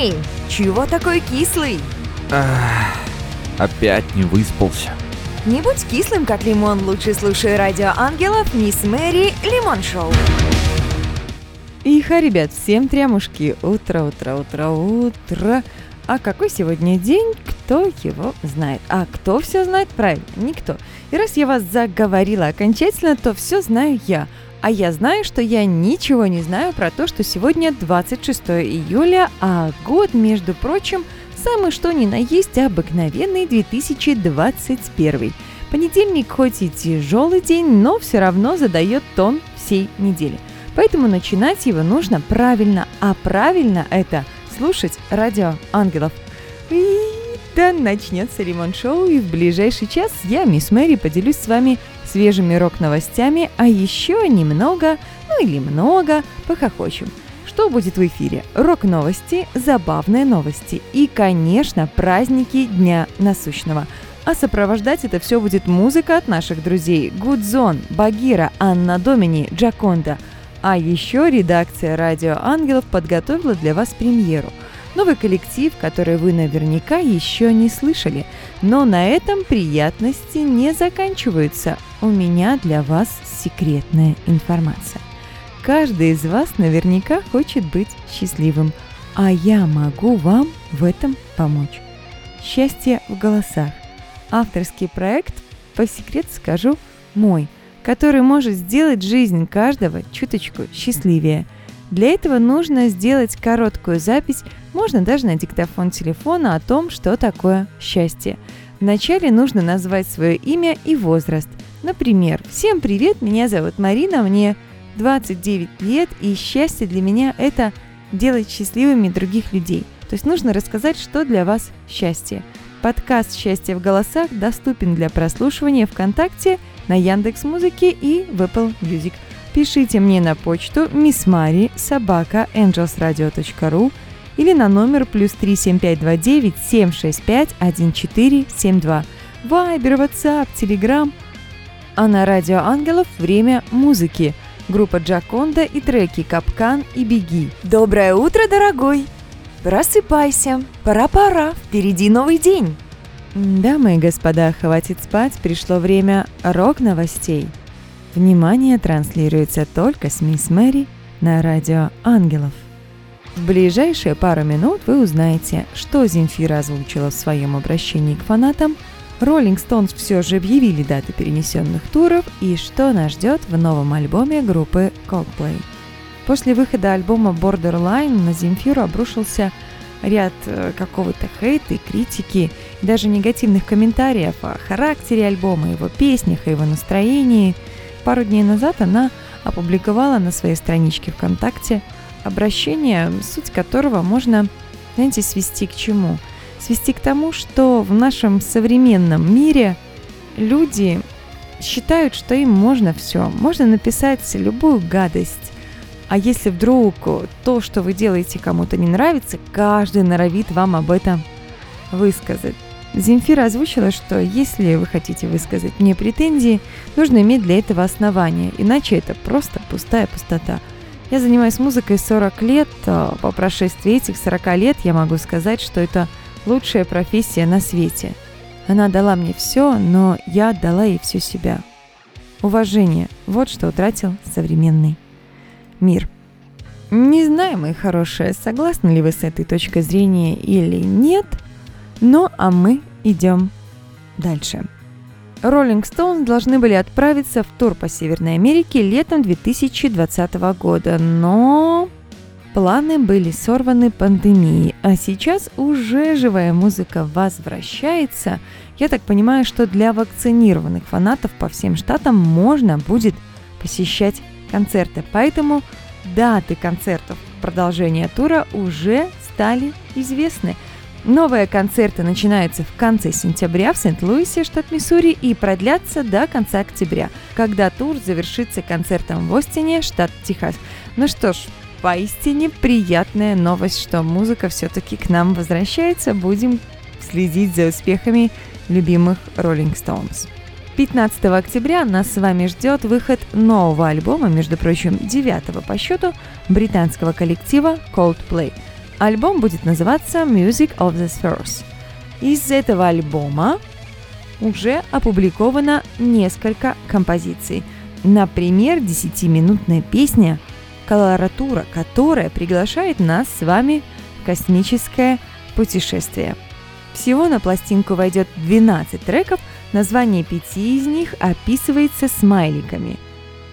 Эй, чего такой кислый? Ах, опять не выспался. Не будь кислым, как лимон, лучше слушай радио ангелов Мисс Мэри Лимон Шоу. Иха, ребят, всем трямушки. Утро, утро, утро, утро. А какой сегодня день, кто его знает? А кто все знает правильно? Никто. И раз я вас заговорила окончательно, то все знаю я. А я знаю, что я ничего не знаю про то, что сегодня 26 июля, а год, между прочим, самый что ни на есть обыкновенный 2021. Понедельник хоть и тяжелый день, но все равно задает тон всей недели. Поэтому начинать его нужно правильно, а правильно это слушать радио ангелов. И да, начнется ремонт-шоу, и в ближайший час я, мисс Мэри, поделюсь с вами свежими рок-новостями, а еще немного, ну или много, похохочем. Что будет в эфире? Рок-новости, забавные новости и, конечно, праздники Дня Насущного. А сопровождать это все будет музыка от наших друзей Гудзон, Багира, Анна Домини, Джаконда. А еще редакция «Радио Ангелов» подготовила для вас премьеру. Новый коллектив, который вы наверняка еще не слышали. Но на этом приятности не заканчиваются. У меня для вас секретная информация. Каждый из вас наверняка хочет быть счастливым, а я могу вам в этом помочь. Счастье в голосах. Авторский проект, по секрету скажу, мой, который может сделать жизнь каждого чуточку счастливее. Для этого нужно сделать короткую запись, можно даже на диктофон телефона о том, что такое счастье. Вначале нужно назвать свое имя и возраст. Например, «Всем привет, меня зовут Марина, мне 29 лет, и счастье для меня – это делать счастливыми других людей. То есть нужно рассказать, что для вас счастье. Подкаст «Счастье в голосах» доступен для прослушивания ВКонтакте, на Яндекс Музыке и в Apple Music. Пишите мне на почту missmari собака angelsradio.ru или на номер плюс 37529 765 1472. Вайбер, WhatsApp, Telegram. А на Радио Ангелов время музыки – группа Джаконда и треки «Капкан» и «Беги». Доброе утро, дорогой! Просыпайся, пора-пора, впереди новый день. Дамы и господа, хватит спать, пришло время рок-новостей. Внимание транслируется только с мисс Мэри на радио «Ангелов». В ближайшие пару минут вы узнаете, что Земфира озвучила в своем обращении к фанатам – Rolling Stones все же объявили даты перенесенных туров и что нас ждет в новом альбоме группы Coldplay. После выхода альбома Borderline на Земфиру обрушился ряд э, какого-то хейта и критики, и даже негативных комментариев о характере альбома, его песнях, о его настроении. Пару дней назад она опубликовала на своей страничке ВКонтакте обращение, суть которого можно, знаете, свести к чему – свести к тому, что в нашем современном мире люди считают, что им можно все. Можно написать любую гадость. А если вдруг то, что вы делаете, кому-то не нравится, каждый норовит вам об этом высказать. Земфира озвучила, что если вы хотите высказать мне претензии, нужно иметь для этого основания, иначе это просто пустая пустота. Я занимаюсь музыкой 40 лет, а по прошествии этих 40 лет я могу сказать, что это лучшая профессия на свете. Она дала мне все, но я отдала ей всю себя. Уважение – вот что утратил современный мир. Не знаю, мои хорошие, согласны ли вы с этой точкой зрения или нет, но а мы идем дальше. Роллинг Стоунс должны были отправиться в тур по Северной Америке летом 2020 года, но Планы были сорваны пандемией, а сейчас уже живая музыка возвращается. Я так понимаю, что для вакцинированных фанатов по всем штатам можно будет посещать концерты. Поэтому даты концертов продолжения тура уже стали известны. Новые концерты начинаются в конце сентября в Сент-Луисе, штат Миссури, и продлятся до конца октября, когда тур завершится концертом в Остине, штат Техас. Ну что ж, Поистине приятная новость, что музыка все-таки к нам возвращается. Будем следить за успехами любимых Rolling Stones. 15 октября нас с вами ждет выход нового альбома, между прочим, девятого по счету, британского коллектива Coldplay. Альбом будет называться Music of the Spheres. Из этого альбома уже опубликовано несколько композиций. Например, 10-минутная песня «Колоратура», которая приглашает нас с вами в космическое путешествие. Всего на пластинку войдет 12 треков, название пяти из них описывается смайликами.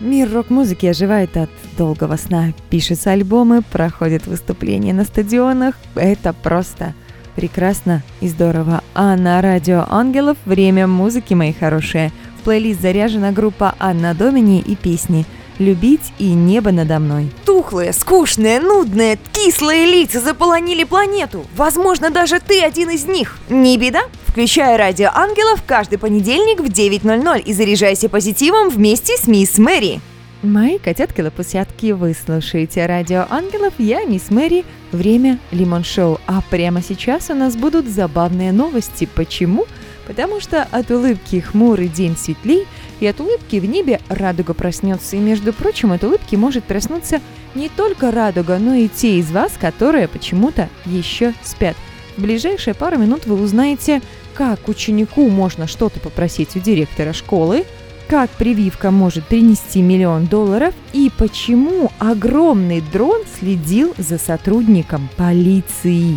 Мир рок-музыки оживает от долгого сна. Пишутся альбомы, проходят выступления на стадионах. Это просто прекрасно и здорово. А на радио Ангелов время музыки, мои хорошие. В плейлист заряжена группа Анна Домини и песни «Любить» и «Небо надо мной». Тухлые, скучные, нудные, кислые лица заполонили планету. Возможно, даже ты один из них. Не беда. Включай радио Ангелов каждый понедельник в 9.00 и заряжайся позитивом вместе с мисс Мэри. Мои котятки-лопусятки, вы слушаете Радио Ангелов, я мисс Мэри, время Лимон Шоу. А прямо сейчас у нас будут забавные новости. Почему? Потому что от улыбки хмурый день светлей, и от улыбки в небе радуга проснется. И, между прочим, от улыбки может проснуться не только радуга, но и те из вас, которые почему-то еще спят. В ближайшие пару минут вы узнаете, как ученику можно что-то попросить у директора школы, как прививка может принести миллион долларов и почему огромный дрон следил за сотрудником полиции.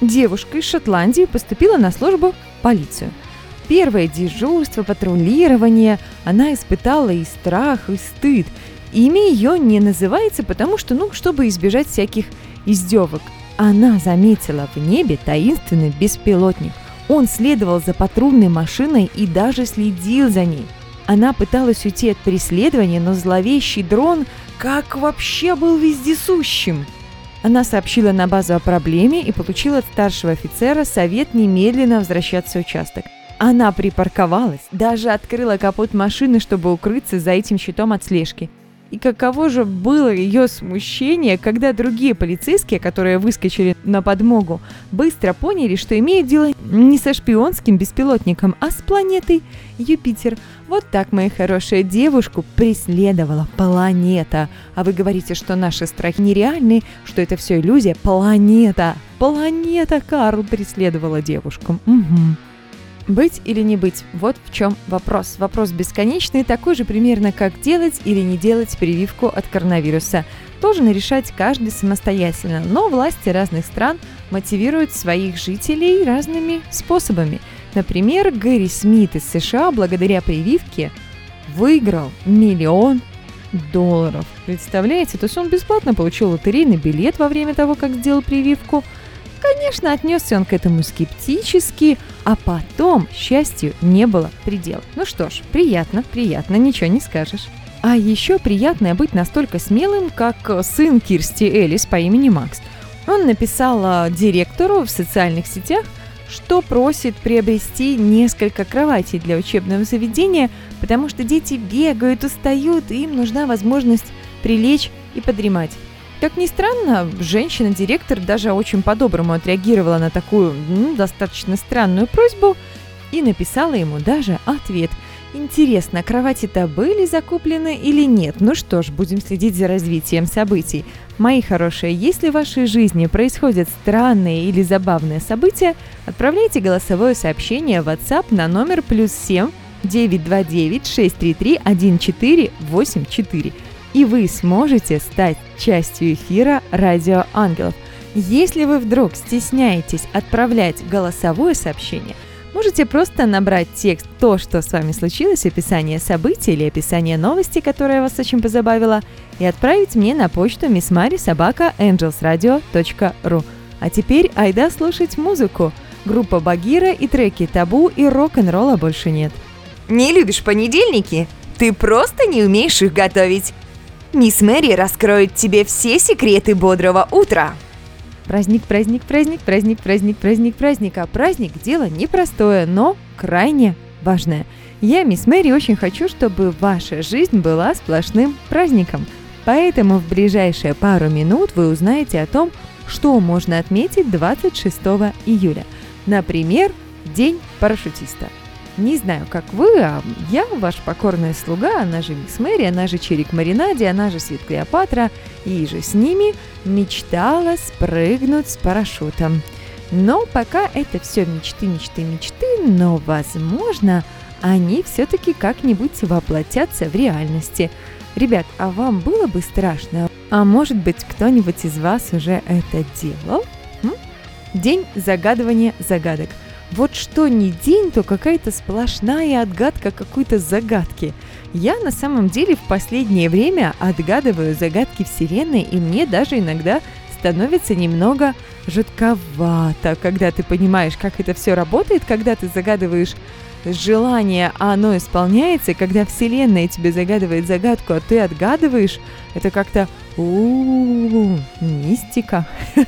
Девушка из Шотландии поступила на службу в полицию. Первое дежурство, патрулирование, она испытала и страх, и стыд. Имя ее не называется, потому что, ну, чтобы избежать всяких издевок. Она заметила в небе таинственный беспилотник. Он следовал за патрульной машиной и даже следил за ней. Она пыталась уйти от преследования, но зловещий дрон как вообще был вездесущим. Она сообщила на базу о проблеме и получила от старшего офицера совет немедленно возвращаться в участок. Она припарковалась, даже открыла капот машины, чтобы укрыться за этим щитом от слежки. И каково же было ее смущение, когда другие полицейские, которые выскочили на подмогу, быстро поняли, что имеют дело не со шпионским беспилотником, а с планетой Юпитер. Вот так, моя хорошая, девушку преследовала планета. А вы говорите, что наши страхи нереальны, что это все иллюзия. Планета! Планета Карл преследовала девушку. Угу. Быть или не быть? Вот в чем вопрос. Вопрос бесконечный, такой же примерно, как делать или не делать прививку от коронавируса. Должен решать каждый самостоятельно, но власти разных стран мотивируют своих жителей разными способами. Например, Гэри Смит из США благодаря прививке выиграл миллион долларов. Представляете? То есть он бесплатно получил лотерейный билет во время того, как сделал прививку – Конечно, отнесся он к этому скептически, а потом счастью не было предела. Ну что ж, приятно, приятно, ничего не скажешь. А еще приятно быть настолько смелым, как сын Кирсти Элис по имени Макс. Он написал а, директору в социальных сетях, что просит приобрести несколько кроватей для учебного заведения, потому что дети бегают, устают, и им нужна возможность прилечь и подремать. Как ни странно, женщина-директор даже очень по-доброму отреагировала на такую ну, достаточно странную просьбу и написала ему даже ответ. Интересно, кровати-то были закуплены или нет? Ну что ж, будем следить за развитием событий. Мои хорошие, если в вашей жизни происходят странные или забавные события, отправляйте голосовое сообщение в WhatsApp на номер плюс 7 929 633 1484 и вы сможете стать частью эфира «Радио Ангелов». Если вы вдруг стесняетесь отправлять голосовое сообщение, можете просто набрать текст «То, что с вами случилось», описание событий или описание новости, которая вас очень позабавила, и отправить мне на почту missmari.angelsradio.ru. А теперь айда слушать музыку. Группа Багира и треки «Табу» и «Рок-н-ролла» больше нет. Не любишь понедельники? Ты просто не умеешь их готовить. Мисс Мэри раскроет тебе все секреты бодрого утра. Праздник, праздник, праздник, праздник, праздник, праздник, праздник. А праздник – дело непростое, но крайне важное. Я, мисс Мэри, очень хочу, чтобы ваша жизнь была сплошным праздником. Поэтому в ближайшие пару минут вы узнаете о том, что можно отметить 26 июля. Например, День парашютиста. Не знаю, как вы, а я, ваш покорная слуга, она же Мисс Мэри, она же Черик Маринади, она же Свет Клеопатра, и же с ними мечтала спрыгнуть с парашютом. Но пока это все мечты, мечты, мечты, но, возможно, они все-таки как-нибудь воплотятся в реальности. Ребят, а вам было бы страшно? А может быть, кто-нибудь из вас уже это делал? М? День загадывания загадок. Вот что не день, то какая-то сплошная отгадка какой-то загадки. Я на самом деле в последнее время отгадываю загадки Вселенной, и мне даже иногда становится немного жутковато, когда ты понимаешь, как это все работает, когда ты загадываешь желание, а оно исполняется, когда Вселенная тебе загадывает загадку, а ты отгадываешь, это как-то у мистика.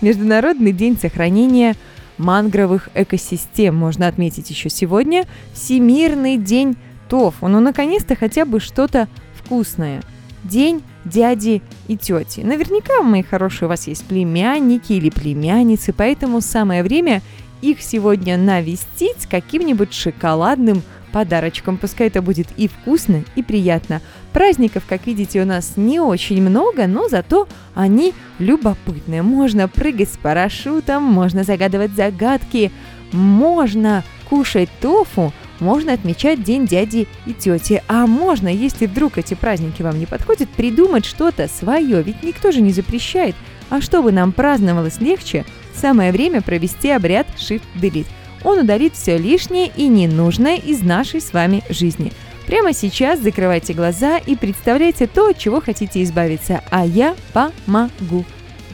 Международный день сохранения мангровых экосистем можно отметить еще сегодня. Всемирный день тофу. Ну, наконец-то хотя бы что-то вкусное. День дяди и тети. Наверняка, мои хорошие, у вас есть племянники или племянницы, поэтому самое время их сегодня навестить каким-нибудь шоколадным подарочком. Пускай это будет и вкусно, и приятно. Праздников, как видите, у нас не очень много, но зато они любопытные. Можно прыгать с парашютом, можно загадывать загадки, можно кушать тофу, можно отмечать День дяди и тети. А можно, если вдруг эти праздники вам не подходят, придумать что-то свое, ведь никто же не запрещает. А чтобы нам праздновалось легче, самое время провести обряд Shift-Delete. Он удалит все лишнее и ненужное из нашей с вами жизни. Прямо сейчас закрывайте глаза и представляйте то, от чего хотите избавиться, а я помогу.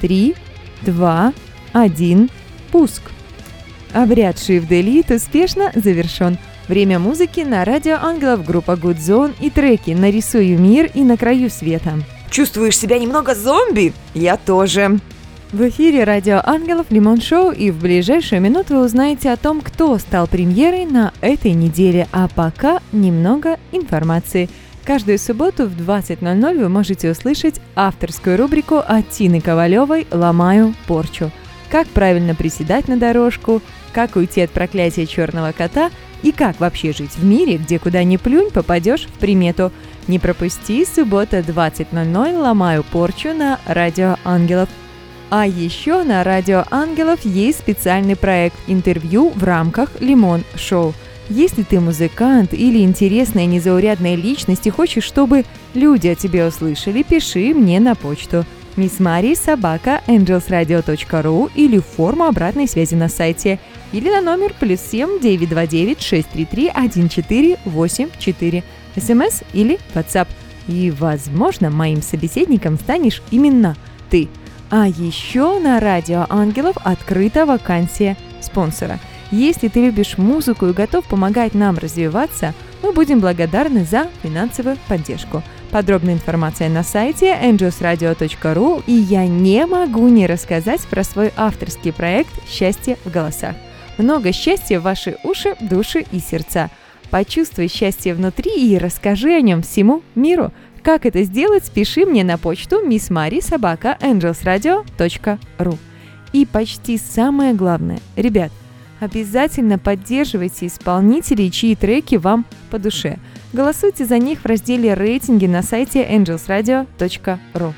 Три, два, один, пуск. Обряд Shift Delete успешно завершен. Время музыки на радио Ангелов, группа Good Zone и треки «Нарисую мир» и «На краю света». Чувствуешь себя немного зомби? Я тоже. В эфире радио Ангелов Лимон Шоу и в ближайшую минуту вы узнаете о том, кто стал премьерой на этой неделе, а пока немного информации. Каждую субботу в 20.00 вы можете услышать авторскую рубрику от Тины Ковалевой «Ломаю порчу». Как правильно приседать на дорожку, как уйти от проклятия черного кота – и как вообще жить в мире, где куда ни плюнь, попадешь в примету. Не пропусти, суббота 20.00 ломаю порчу на Радио Ангелов. А еще на Радио Ангелов есть специальный проект интервью в рамках Лимон Шоу. Если ты музыкант или интересная незаурядная личность и хочешь, чтобы люди о тебе услышали, пиши мне на почту Мисс Мари собака angelsradio.ru или форму обратной связи на сайте – или на номер плюс 7 929 633 1484 смс или WhatsApp. И, возможно, моим собеседником станешь именно ты. А еще на Радио Ангелов открыта вакансия спонсора. Если ты любишь музыку и готов помогать нам развиваться, мы будем благодарны за финансовую поддержку. Подробная информация на сайте angelsradio.ru и я не могу не рассказать про свой авторский проект «Счастье в голосах». Много счастья в ваши уши, души и сердца. Почувствуй счастье внутри и расскажи о нем всему миру. Как это сделать, пиши мне на почту missmari.angelsradio.ru И почти самое главное, ребят, обязательно поддерживайте исполнителей, чьи треки вам по душе. Голосуйте за них в разделе «Рейтинги» на сайте angelsradio.ru.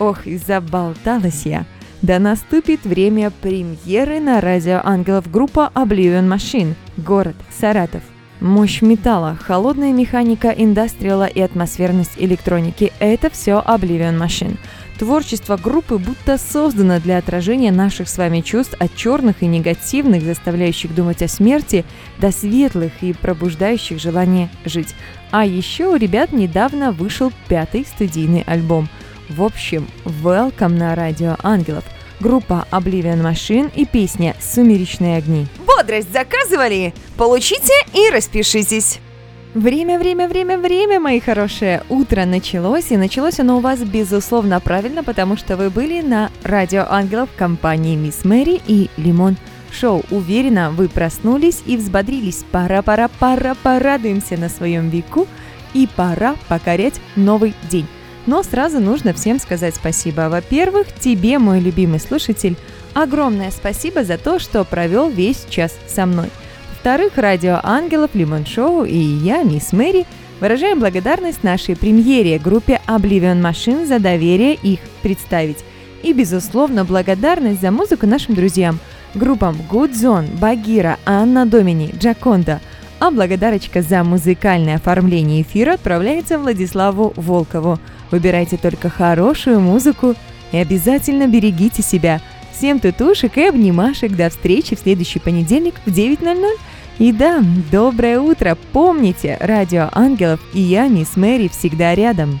Ох, и заболталась я! Да наступит время премьеры на радио Ангелов группа Oblivion Machine, город Саратов. Мощь металла, холодная механика индастриала и атмосферность электроники – это все Oblivion Machine. Творчество группы будто создано для отражения наших с вами чувств от черных и негативных, заставляющих думать о смерти, до светлых и пробуждающих желание жить. А еще у ребят недавно вышел пятый студийный альбом – в общем, welcome на радио Ангелов. Группа Oblivion Machine и песня «Сумеречные огни». Бодрость заказывали? Получите и распишитесь. Время, время, время, время, мои хорошие. Утро началось, и началось оно у вас, безусловно, правильно, потому что вы были на Радио Ангелов компании Мисс Мэри и Лимон Шоу. Уверена, вы проснулись и взбодрились. Пора, пора, пора, порадуемся на своем веку и пора покорять новый день. Но сразу нужно всем сказать спасибо. Во-первых, тебе, мой любимый слушатель, огромное спасибо за то, что провел весь час со мной. Во-вторых, радио Ангелов, Лимон Шоу и я, мисс Мэри, выражаем благодарность нашей премьере группе Oblivion Machine за доверие их представить. И, безусловно, благодарность за музыку нашим друзьям, группам Good Zone, Багира, Анна Домини, Джаконда. А благодарочка за музыкальное оформление эфира отправляется Владиславу Волкову. Выбирайте только хорошую музыку и обязательно берегите себя. Всем тутушек и обнимашек. До встречи в следующий понедельник в 9.00. И да, доброе утро. Помните, радио Ангелов и я, мисс Мэри, всегда рядом.